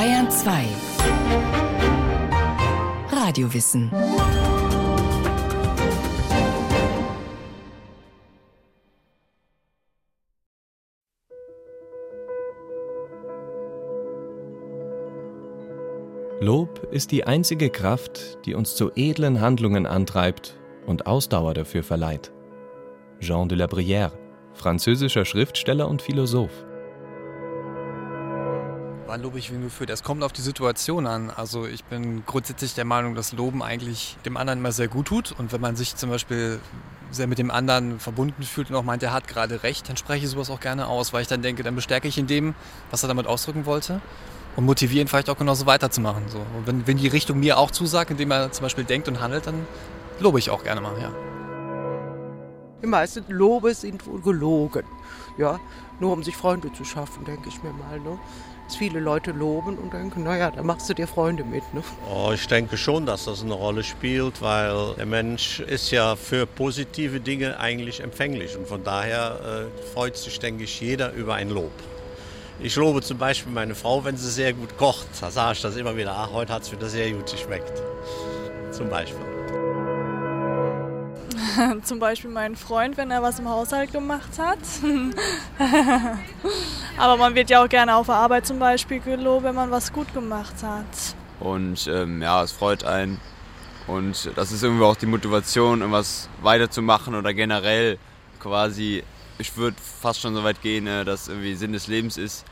Bayern 2 Radiowissen Lob ist die einzige Kraft, die uns zu edlen Handlungen antreibt und Ausdauer dafür verleiht. Jean de la Brière, französischer Schriftsteller und Philosoph. Wann lobe ich wen geführt? Es kommt auf die Situation an. Also ich bin grundsätzlich der Meinung, dass Loben eigentlich dem anderen immer sehr gut tut. Und wenn man sich zum Beispiel sehr mit dem anderen verbunden fühlt und auch meint, er hat gerade recht, dann spreche ich sowas auch gerne aus, weil ich dann denke, dann bestärke ich in dem, was er damit ausdrücken wollte und motivieren, vielleicht auch genauso weiterzumachen. So. Und wenn, wenn die Richtung mir auch zusagt, indem er zum Beispiel denkt und handelt, dann lobe ich auch gerne mal, ja. Die meisten Lobe sind wohl gelogen. Ja, nur um sich Freunde zu schaffen, denke ich mir mal. Ne? Dass viele Leute loben und denken, naja, da machst du dir Freunde mit. Ne? Oh, ich denke schon, dass das eine Rolle spielt, weil der Mensch ist ja für positive Dinge eigentlich empfänglich. Und von daher äh, freut sich, denke ich, jeder über ein Lob. Ich lobe zum Beispiel meine Frau, wenn sie sehr gut kocht. Da sage ich das immer wieder, ach, heute hat es wieder sehr gut geschmeckt. Zum Beispiel. zum Beispiel meinen Freund, wenn er was im Haushalt gemacht hat. Aber man wird ja auch gerne auf der Arbeit zum Beispiel gelobt, wenn man was gut gemacht hat. Und ähm, ja, es freut einen. Und das ist irgendwie auch die Motivation, irgendwas weiterzumachen oder generell quasi ich würde fast schon so weit gehen, äh, dass irgendwie Sinn des Lebens ist,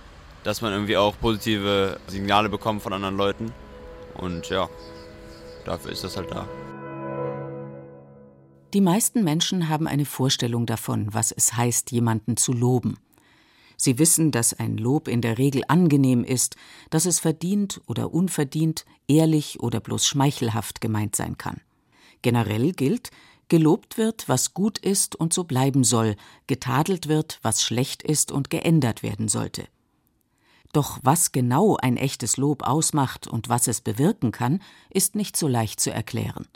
dass man irgendwie auch positive Signale bekommt von anderen Leuten. Und ja, dafür ist das halt da. Die meisten Menschen haben eine Vorstellung davon, was es heißt, jemanden zu loben. Sie wissen, dass ein Lob in der Regel angenehm ist, dass es verdient oder unverdient, ehrlich oder bloß schmeichelhaft gemeint sein kann. Generell gilt, Gelobt wird, was gut ist und so bleiben soll, getadelt wird, was schlecht ist und geändert werden sollte. Doch was genau ein echtes Lob ausmacht und was es bewirken kann, ist nicht so leicht zu erklären.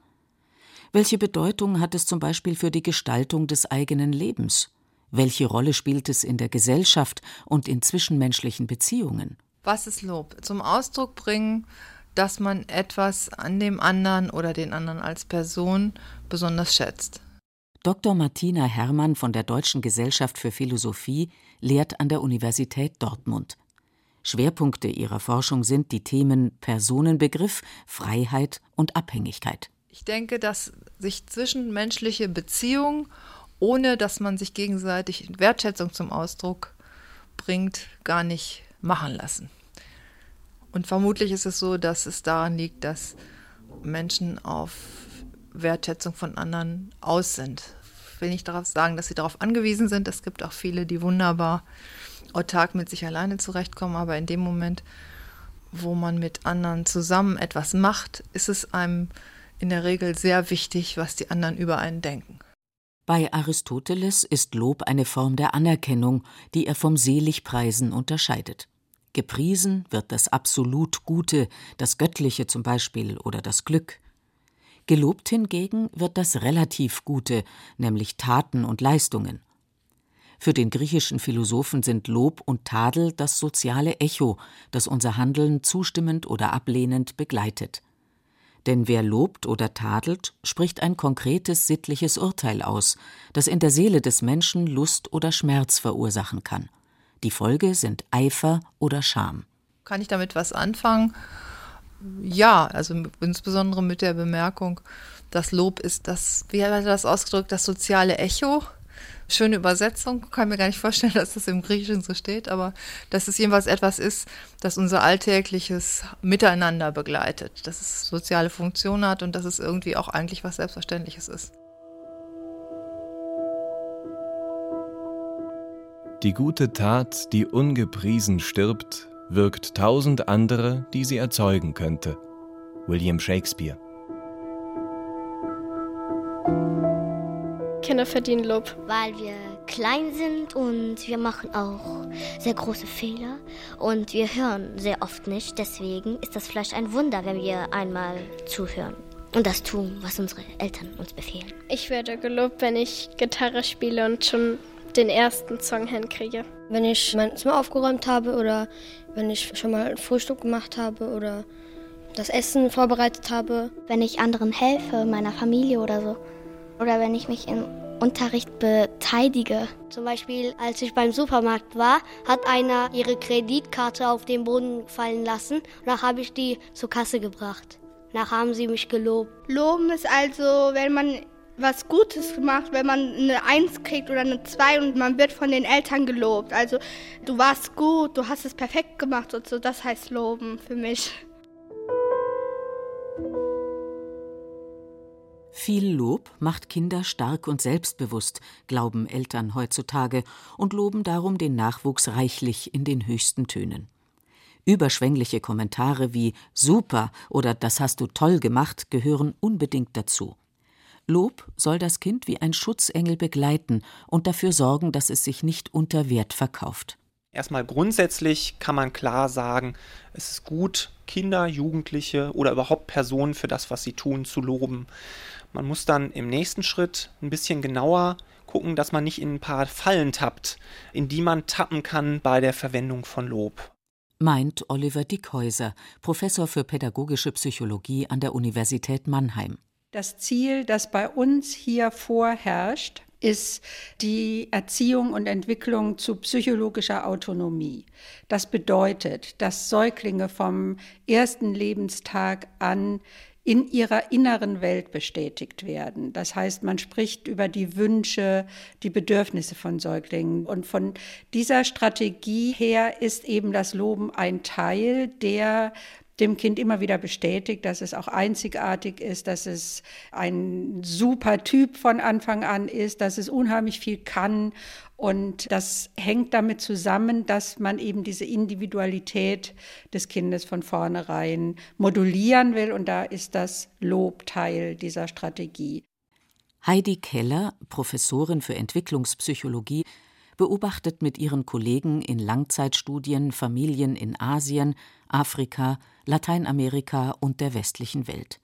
Welche Bedeutung hat es zum Beispiel für die Gestaltung des eigenen Lebens? Welche Rolle spielt es in der Gesellschaft und in zwischenmenschlichen Beziehungen? Was ist Lob? Zum Ausdruck bringen, dass man etwas an dem anderen oder den anderen als Person besonders schätzt. Dr. Martina Herrmann von der Deutschen Gesellschaft für Philosophie lehrt an der Universität Dortmund. Schwerpunkte ihrer Forschung sind die Themen Personenbegriff, Freiheit und Abhängigkeit. Ich denke, dass sich zwischenmenschliche Beziehungen, ohne dass man sich gegenseitig Wertschätzung zum Ausdruck bringt, gar nicht machen lassen. Und vermutlich ist es so, dass es daran liegt, dass Menschen auf Wertschätzung von anderen aus sind. Ich will nicht darauf sagen, dass sie darauf angewiesen sind. Es gibt auch viele, die wunderbar autark mit sich alleine zurechtkommen, aber in dem Moment, wo man mit anderen zusammen etwas macht, ist es einem in der Regel sehr wichtig, was die anderen über einen denken. Bei Aristoteles ist Lob eine Form der Anerkennung, die er vom Seligpreisen unterscheidet. Gepriesen wird das absolut Gute, das Göttliche zum Beispiel oder das Glück. Gelobt hingegen wird das relativ Gute, nämlich Taten und Leistungen. Für den griechischen Philosophen sind Lob und Tadel das soziale Echo, das unser Handeln zustimmend oder ablehnend begleitet. Denn wer lobt oder tadelt, spricht ein konkretes sittliches Urteil aus, das in der Seele des Menschen Lust oder Schmerz verursachen kann. Die Folge sind Eifer oder Scham. Kann ich damit was anfangen? Ja, also insbesondere mit der Bemerkung, das Lob ist das, wie hat er das ausgedrückt, das soziale Echo. Schöne Übersetzung, kann mir gar nicht vorstellen, dass das im Griechischen so steht, aber dass es jedenfalls etwas ist, das unser alltägliches Miteinander begleitet, dass es soziale Funktion hat und dass es irgendwie auch eigentlich was Selbstverständliches ist. Die gute Tat, die ungepriesen stirbt, wirkt tausend andere, die sie erzeugen könnte. William Shakespeare. Kinder verdienen Lob. Weil wir klein sind und wir machen auch sehr große Fehler und wir hören sehr oft nicht. Deswegen ist das vielleicht ein Wunder, wenn wir einmal zuhören und das tun, was unsere Eltern uns befehlen. Ich werde gelobt, wenn ich Gitarre spiele und schon den ersten Song hinkriege. Wenn ich mein Zimmer aufgeräumt habe oder wenn ich schon mal Frühstück gemacht habe oder das Essen vorbereitet habe. Wenn ich anderen helfe, meiner Familie oder so. Oder wenn ich mich im Unterricht beteilige. Zum Beispiel, als ich beim Supermarkt war, hat einer ihre Kreditkarte auf den Boden fallen lassen. Dann habe ich die zur Kasse gebracht. Danach haben sie mich gelobt. Loben ist also, wenn man was Gutes gemacht, wenn man eine Eins kriegt oder eine Zwei und man wird von den Eltern gelobt. Also du warst gut, du hast es perfekt gemacht und so, das heißt Loben für mich. Viel Lob macht Kinder stark und selbstbewusst, glauben Eltern heutzutage und loben darum den Nachwuchs reichlich in den höchsten Tönen. Überschwängliche Kommentare wie Super oder Das hast du toll gemacht gehören unbedingt dazu. Lob soll das Kind wie ein Schutzengel begleiten und dafür sorgen, dass es sich nicht unter Wert verkauft. Erstmal grundsätzlich kann man klar sagen, es ist gut, Kinder, Jugendliche oder überhaupt Personen für das, was sie tun, zu loben. Man muss dann im nächsten Schritt ein bisschen genauer gucken, dass man nicht in ein paar Fallen tappt, in die man tappen kann bei der Verwendung von Lob. Meint Oliver Dickhäuser, Professor für pädagogische Psychologie an der Universität Mannheim. Das Ziel, das bei uns hier vorherrscht, ist die Erziehung und Entwicklung zu psychologischer Autonomie. Das bedeutet, dass Säuglinge vom ersten Lebenstag an in ihrer inneren Welt bestätigt werden. Das heißt, man spricht über die Wünsche, die Bedürfnisse von Säuglingen. Und von dieser Strategie her ist eben das Loben ein Teil, der dem Kind immer wieder bestätigt, dass es auch einzigartig ist, dass es ein super Typ von Anfang an ist, dass es unheimlich viel kann. Und das hängt damit zusammen, dass man eben diese Individualität des Kindes von vornherein modulieren will. Und da ist das Lob Teil dieser Strategie. Heidi Keller, Professorin für Entwicklungspsychologie, beobachtet mit ihren Kollegen in Langzeitstudien Familien in Asien, Afrika, Lateinamerika und der westlichen Welt.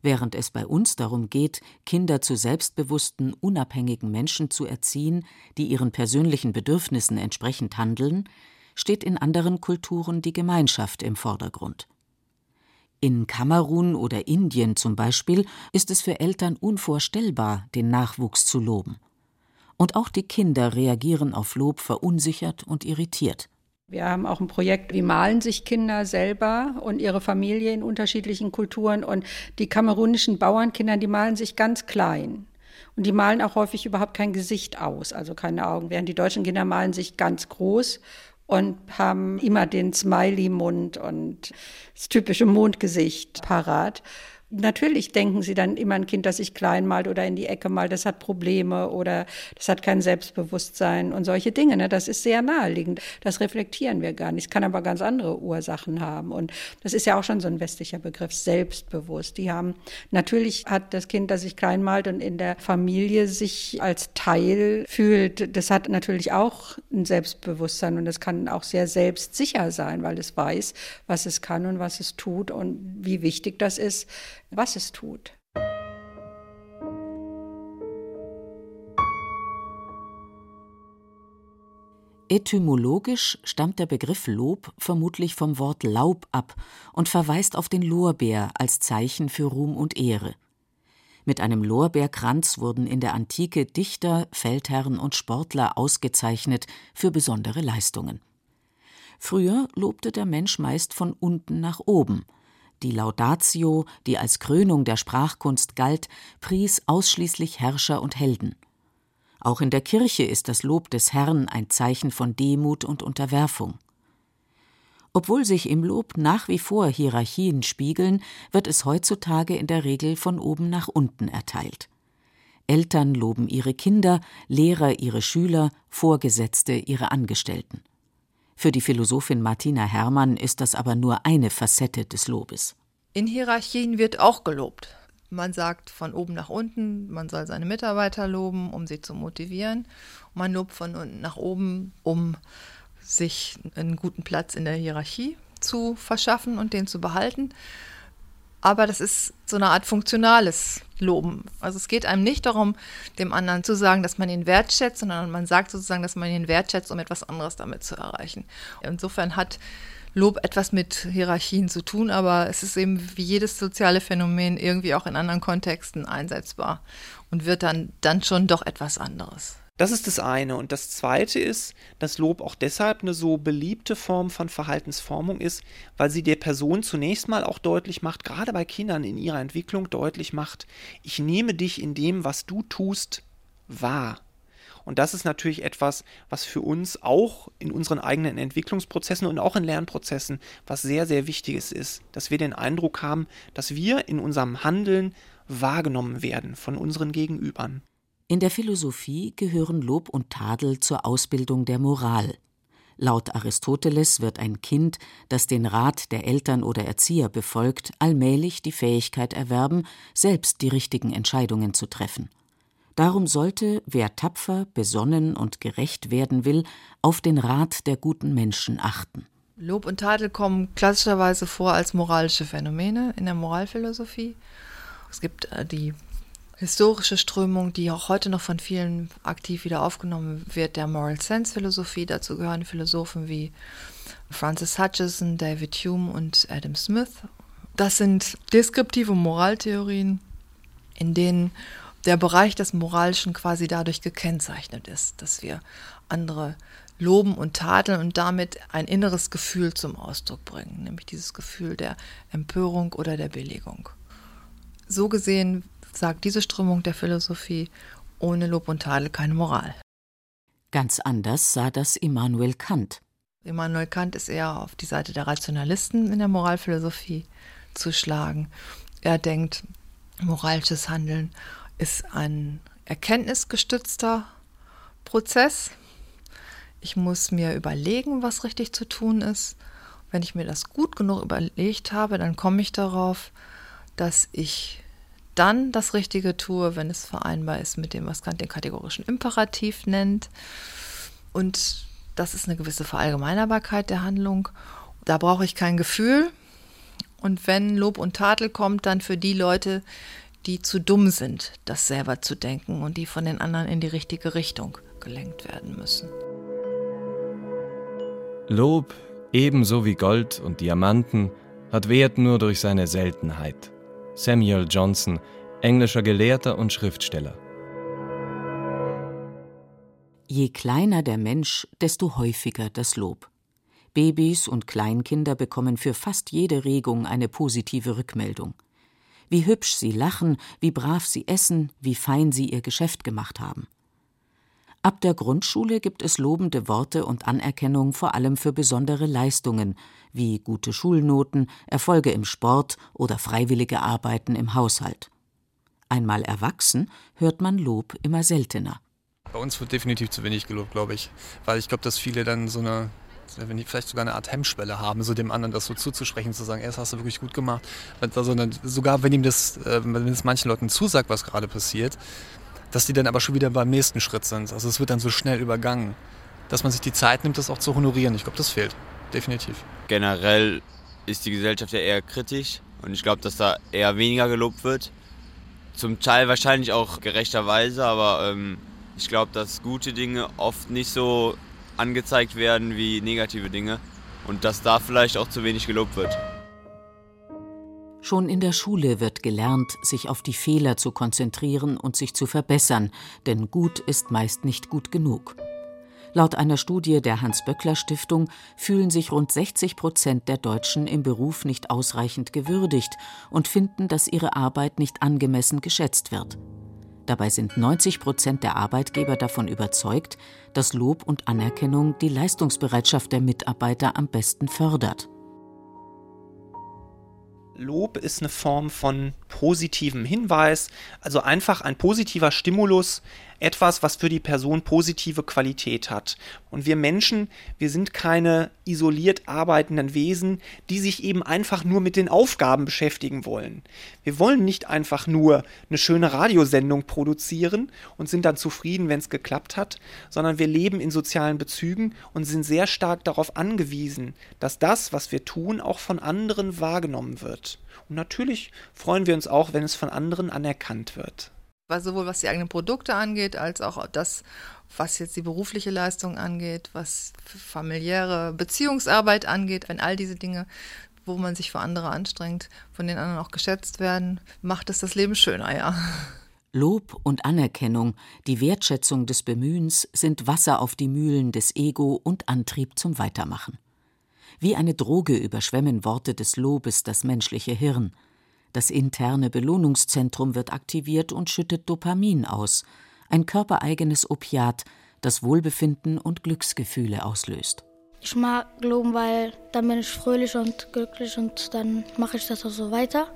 Während es bei uns darum geht, Kinder zu selbstbewussten, unabhängigen Menschen zu erziehen, die ihren persönlichen Bedürfnissen entsprechend handeln, steht in anderen Kulturen die Gemeinschaft im Vordergrund. In Kamerun oder Indien zum Beispiel ist es für Eltern unvorstellbar, den Nachwuchs zu loben. Und auch die Kinder reagieren auf Lob verunsichert und irritiert. Wir haben auch ein Projekt, wie malen sich Kinder selber und ihre Familie in unterschiedlichen Kulturen. Und die kamerunischen Bauernkinder, die malen sich ganz klein. Und die malen auch häufig überhaupt kein Gesicht aus, also keine Augen. Während die deutschen Kinder malen sich ganz groß und haben immer den Smiley-Mund und das typische Mondgesicht parat. Natürlich denken sie dann immer ein Kind, das sich klein malt oder in die Ecke malt, das hat Probleme oder das hat kein Selbstbewusstsein und solche Dinge. Ne? Das ist sehr naheliegend. Das reflektieren wir gar nicht. Es kann aber ganz andere Ursachen haben. Und das ist ja auch schon so ein westlicher Begriff, selbstbewusst. Die haben, natürlich hat das Kind, das sich klein malt und in der Familie sich als Teil fühlt, das hat natürlich auch ein Selbstbewusstsein und das kann auch sehr selbstsicher sein, weil es weiß, was es kann und was es tut und wie wichtig das ist was es tut. Etymologisch stammt der Begriff Lob vermutlich vom Wort Laub ab und verweist auf den Lorbeer als Zeichen für Ruhm und Ehre. Mit einem Lorbeerkranz wurden in der Antike Dichter, Feldherren und Sportler ausgezeichnet für besondere Leistungen. Früher lobte der Mensch meist von unten nach oben – die Laudatio, die als Krönung der Sprachkunst galt, pries ausschließlich Herrscher und Helden. Auch in der Kirche ist das Lob des Herrn ein Zeichen von Demut und Unterwerfung. Obwohl sich im Lob nach wie vor Hierarchien spiegeln, wird es heutzutage in der Regel von oben nach unten erteilt. Eltern loben ihre Kinder, Lehrer ihre Schüler, Vorgesetzte ihre Angestellten. Für die Philosophin Martina Herrmann ist das aber nur eine Facette des Lobes. In Hierarchien wird auch gelobt. Man sagt von oben nach unten, man soll seine Mitarbeiter loben, um sie zu motivieren. Man lobt von unten nach oben, um sich einen guten Platz in der Hierarchie zu verschaffen und den zu behalten. Aber das ist so eine Art funktionales Loben. Also es geht einem nicht darum, dem anderen zu sagen, dass man ihn wertschätzt, sondern man sagt sozusagen, dass man ihn wertschätzt, um etwas anderes damit zu erreichen. Insofern hat Lob etwas mit Hierarchien zu tun, aber es ist eben wie jedes soziale Phänomen irgendwie auch in anderen Kontexten einsetzbar und wird dann, dann schon doch etwas anderes. Das ist das eine. Und das zweite ist, dass Lob auch deshalb eine so beliebte Form von Verhaltensformung ist, weil sie der Person zunächst mal auch deutlich macht, gerade bei Kindern in ihrer Entwicklung deutlich macht, ich nehme dich in dem, was du tust, wahr. Und das ist natürlich etwas, was für uns auch in unseren eigenen Entwicklungsprozessen und auch in Lernprozessen was sehr, sehr Wichtiges ist, dass wir den Eindruck haben, dass wir in unserem Handeln wahrgenommen werden von unseren Gegenübern. In der Philosophie gehören Lob und Tadel zur Ausbildung der Moral. Laut Aristoteles wird ein Kind, das den Rat der Eltern oder Erzieher befolgt, allmählich die Fähigkeit erwerben, selbst die richtigen Entscheidungen zu treffen. Darum sollte, wer tapfer, besonnen und gerecht werden will, auf den Rat der guten Menschen achten. Lob und Tadel kommen klassischerweise vor als moralische Phänomene in der Moralphilosophie. Es gibt äh, die historische Strömung, die auch heute noch von vielen aktiv wieder aufgenommen wird, der Moral Sense Philosophie. Dazu gehören Philosophen wie Francis Hutcheson, David Hume und Adam Smith. Das sind deskriptive Moraltheorien, in denen der Bereich des Moralischen quasi dadurch gekennzeichnet ist, dass wir andere loben und tadeln und damit ein inneres Gefühl zum Ausdruck bringen, nämlich dieses Gefühl der Empörung oder der Billigung. So gesehen sagt diese Strömung der Philosophie, ohne Lob und Tadel keine Moral. Ganz anders sah das Immanuel Kant. Immanuel Kant ist eher auf die Seite der Rationalisten in der Moralphilosophie zu schlagen. Er denkt, moralisches Handeln ist ein erkenntnisgestützter Prozess. Ich muss mir überlegen, was richtig zu tun ist. Wenn ich mir das gut genug überlegt habe, dann komme ich darauf, dass ich dann das Richtige tue, wenn es vereinbar ist mit dem, was Kant den kategorischen Imperativ nennt. Und das ist eine gewisse Verallgemeinerbarkeit der Handlung. Da brauche ich kein Gefühl. Und wenn Lob und Tadel kommt, dann für die Leute, die zu dumm sind, das selber zu denken und die von den anderen in die richtige Richtung gelenkt werden müssen. Lob, ebenso wie Gold und Diamanten, hat Wert nur durch seine Seltenheit. Samuel Johnson, englischer Gelehrter und Schriftsteller. Je kleiner der Mensch, desto häufiger das Lob. Babys und Kleinkinder bekommen für fast jede Regung eine positive Rückmeldung. Wie hübsch sie lachen, wie brav sie essen, wie fein sie ihr Geschäft gemacht haben. Ab der Grundschule gibt es lobende Worte und Anerkennung vor allem für besondere Leistungen wie gute Schulnoten, Erfolge im Sport oder freiwillige Arbeiten im Haushalt. Einmal erwachsen hört man Lob immer seltener. Bei uns wird definitiv zu wenig gelobt, glaube ich. Weil ich glaube, dass viele dann so eine, wenn die vielleicht sogar eine Art Hemmschwelle haben, so dem anderen das so zuzusprechen, zu sagen, das hast du wirklich gut gemacht. Also, sogar wenn ihm das, äh, wenn es manchen Leuten zusagt, was gerade passiert, dass die dann aber schon wieder beim nächsten Schritt sind. Also es wird dann so schnell übergangen, dass man sich die Zeit nimmt, das auch zu honorieren. Ich glaube, das fehlt. Definitiv. Generell ist die Gesellschaft ja eher kritisch und ich glaube, dass da eher weniger gelobt wird. Zum Teil wahrscheinlich auch gerechterweise, aber ähm, ich glaube, dass gute Dinge oft nicht so angezeigt werden wie negative Dinge und dass da vielleicht auch zu wenig gelobt wird. Schon in der Schule wird gelernt, sich auf die Fehler zu konzentrieren und sich zu verbessern, denn gut ist meist nicht gut genug. Laut einer Studie der Hans-Böckler-Stiftung fühlen sich rund 60 Prozent der Deutschen im Beruf nicht ausreichend gewürdigt und finden, dass ihre Arbeit nicht angemessen geschätzt wird. Dabei sind 90 Prozent der Arbeitgeber davon überzeugt, dass Lob und Anerkennung die Leistungsbereitschaft der Mitarbeiter am besten fördert. Lob ist eine Form von positivem Hinweis, also einfach ein positiver Stimulus, etwas, was für die Person positive Qualität hat. Und wir Menschen, wir sind keine isoliert arbeitenden Wesen, die sich eben einfach nur mit den Aufgaben beschäftigen wollen. Wir wollen nicht einfach nur eine schöne Radiosendung produzieren und sind dann zufrieden, wenn es geklappt hat, sondern wir leben in sozialen Bezügen und sind sehr stark darauf angewiesen, dass das, was wir tun, auch von anderen wahrgenommen wird. Und natürlich freuen wir uns auch, wenn es von anderen anerkannt wird sowohl was die eigenen Produkte angeht, als auch das, was jetzt die berufliche Leistung angeht, was familiäre Beziehungsarbeit angeht, wenn all diese Dinge, wo man sich für andere anstrengt, von den anderen auch geschätzt werden, macht es das Leben schöner, ja. Lob und Anerkennung, die Wertschätzung des Bemühens sind Wasser auf die Mühlen des Ego und Antrieb zum Weitermachen. Wie eine Droge überschwemmen Worte des Lobes das menschliche Hirn – das interne Belohnungszentrum wird aktiviert und schüttet Dopamin aus, ein körpereigenes Opiat, das Wohlbefinden und Glücksgefühle auslöst. Ich mag loben, weil dann bin ich fröhlich und glücklich und dann mache ich das auch so weiter,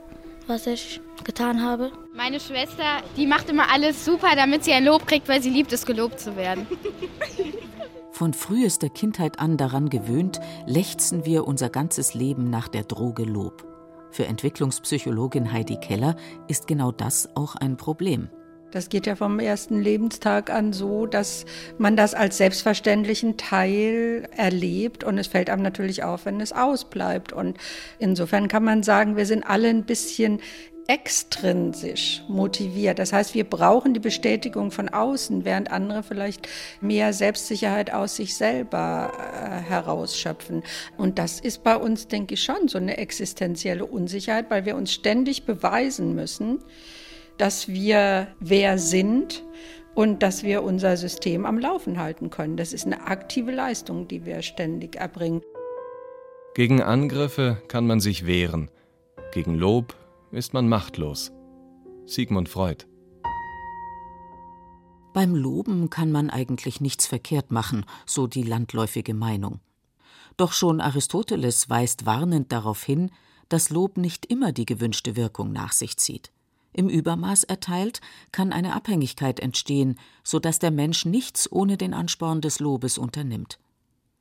was ich getan habe. Meine Schwester, die macht immer alles super, damit sie ein Lob kriegt, weil sie liebt es, gelobt zu werden. Von frühester Kindheit an daran gewöhnt, lechzen wir unser ganzes Leben nach der Droge Lob. Für Entwicklungspsychologin Heidi Keller ist genau das auch ein Problem. Das geht ja vom ersten Lebenstag an so, dass man das als selbstverständlichen Teil erlebt und es fällt einem natürlich auf, wenn es ausbleibt. Und insofern kann man sagen, wir sind alle ein bisschen extrinsisch motiviert. Das heißt, wir brauchen die Bestätigung von außen, während andere vielleicht mehr Selbstsicherheit aus sich selber äh, herausschöpfen. Und das ist bei uns, denke ich, schon so eine existenzielle Unsicherheit, weil wir uns ständig beweisen müssen, dass wir wer sind und dass wir unser System am Laufen halten können. Das ist eine aktive Leistung, die wir ständig erbringen. Gegen Angriffe kann man sich wehren, gegen Lob ist man machtlos. Sigmund Freud. Beim Loben kann man eigentlich nichts verkehrt machen, so die landläufige Meinung. Doch schon Aristoteles weist warnend darauf hin, dass Lob nicht immer die gewünschte Wirkung nach sich zieht. Im Übermaß erteilt kann eine Abhängigkeit entstehen, so dass der Mensch nichts ohne den Ansporn des Lobes unternimmt.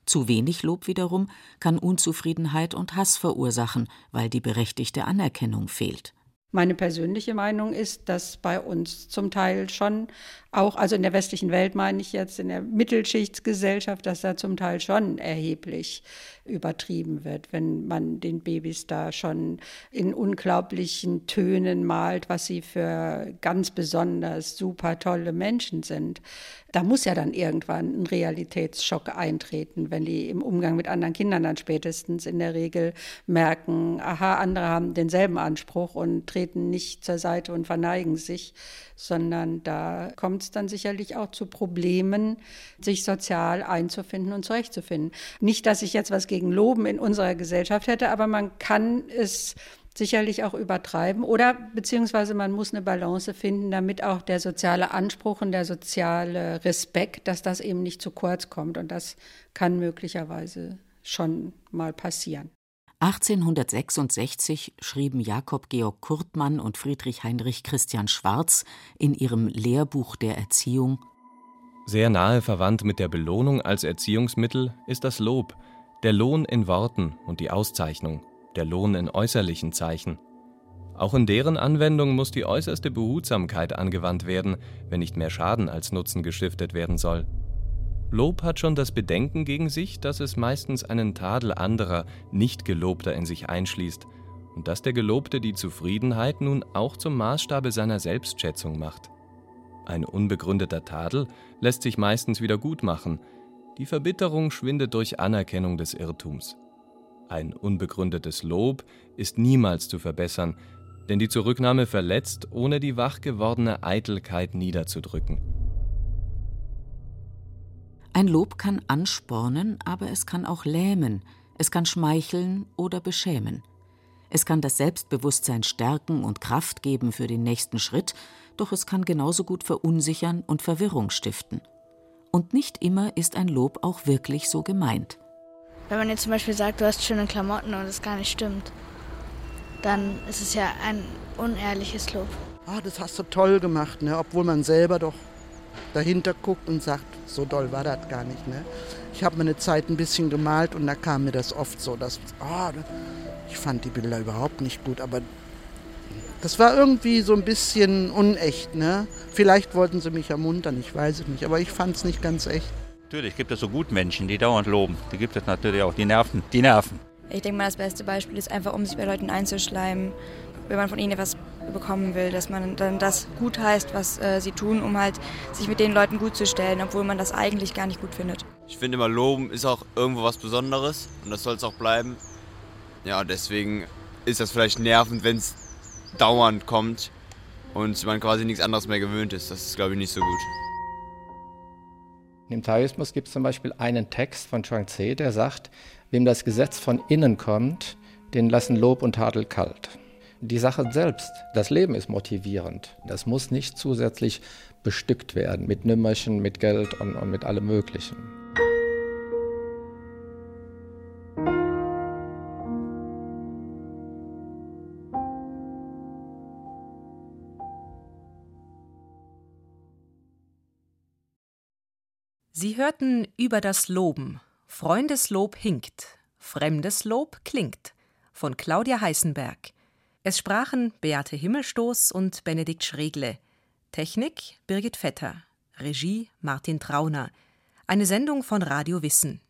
Zu wenig Lob wiederum kann Unzufriedenheit und Hass verursachen, weil die berechtigte Anerkennung fehlt. Meine persönliche Meinung ist, dass bei uns zum Teil schon auch, also in der westlichen Welt meine ich jetzt, in der Mittelschichtsgesellschaft, dass da zum Teil schon erheblich übertrieben wird, wenn man den Babys da schon in unglaublichen Tönen malt, was sie für ganz besonders super tolle Menschen sind. Da muss ja dann irgendwann ein Realitätsschock eintreten, wenn die im Umgang mit anderen Kindern dann spätestens in der Regel merken, aha, andere haben denselben Anspruch und treten nicht zur Seite und verneigen sich, sondern da kommt es dann sicherlich auch zu Problemen, sich sozial einzufinden und zurechtzufinden. Nicht, dass ich jetzt was gegen Loben in unserer Gesellschaft hätte, aber man kann es sicherlich auch übertreiben. Oder beziehungsweise man muss eine Balance finden, damit auch der soziale Anspruch und der soziale Respekt, dass das eben nicht zu kurz kommt. Und das kann möglicherweise schon mal passieren. 1866 schrieben Jakob Georg Kurtmann und Friedrich Heinrich Christian Schwarz in ihrem Lehrbuch der Erziehung. Sehr nahe verwandt mit der Belohnung als Erziehungsmittel ist das Lob, der Lohn in Worten und die Auszeichnung, der Lohn in äußerlichen Zeichen. Auch in deren Anwendung muss die äußerste Behutsamkeit angewandt werden, wenn nicht mehr Schaden als Nutzen gestiftet werden soll. Lob hat schon das Bedenken gegen sich, dass es meistens einen Tadel anderer, nicht Gelobter in sich einschließt und dass der Gelobte die Zufriedenheit nun auch zum Maßstabe seiner Selbstschätzung macht. Ein unbegründeter Tadel lässt sich meistens wieder gut machen, die Verbitterung schwindet durch Anerkennung des Irrtums. Ein unbegründetes Lob ist niemals zu verbessern, denn die Zurücknahme verletzt, ohne die wach gewordene Eitelkeit niederzudrücken. Ein Lob kann anspornen, aber es kann auch lähmen, es kann schmeicheln oder beschämen. Es kann das Selbstbewusstsein stärken und Kraft geben für den nächsten Schritt, doch es kann genauso gut verunsichern und Verwirrung stiften. Und nicht immer ist ein Lob auch wirklich so gemeint. Wenn man jetzt zum Beispiel sagt, du hast schöne Klamotten und es gar nicht stimmt, dann ist es ja ein unehrliches Lob. Ah, das hast du toll gemacht, ne? obwohl man selber doch dahinter guckt und sagt, so doll war das gar nicht. Ne? Ich habe mir eine Zeit ein bisschen gemalt und da kam mir das oft so, dass oh, ich fand die Bilder überhaupt nicht gut, aber das war irgendwie so ein bisschen unecht. Ne? Vielleicht wollten sie mich ermuntern, ich weiß es nicht, aber ich fand es nicht ganz echt. Natürlich gibt es so Gutmenschen, die dauernd loben. Die gibt es natürlich auch, die nerven. Die nerven. Ich denke mal, das beste Beispiel ist einfach, um sich bei Leuten einzuschleimen, wenn man von ihnen etwas bekommen will, dass man dann das gut heißt, was äh, sie tun, um halt sich mit den Leuten gut zu stellen, obwohl man das eigentlich gar nicht gut findet. Ich finde immer, Loben ist auch irgendwo was Besonderes und das soll es auch bleiben. Ja, deswegen ist das vielleicht nervend, wenn es dauernd kommt und man quasi nichts anderes mehr gewöhnt ist. Das ist, glaube ich, nicht so gut. Im Taoismus gibt es zum Beispiel einen Text von Chuang Tse, der sagt, wem das Gesetz von innen kommt, den lassen Lob und Tadel kalt. Die Sache selbst, das Leben ist motivierend. Das muss nicht zusätzlich bestückt werden mit Nümmerchen, mit Geld und, und mit allem Möglichen. Sie hörten über das Loben. Freundeslob hinkt, Fremdeslob klingt von Claudia Heißenberg. Es sprachen Beate Himmelstoß und Benedikt Schregle. Technik Birgit Vetter. Regie Martin Trauner. Eine Sendung von Radio Wissen.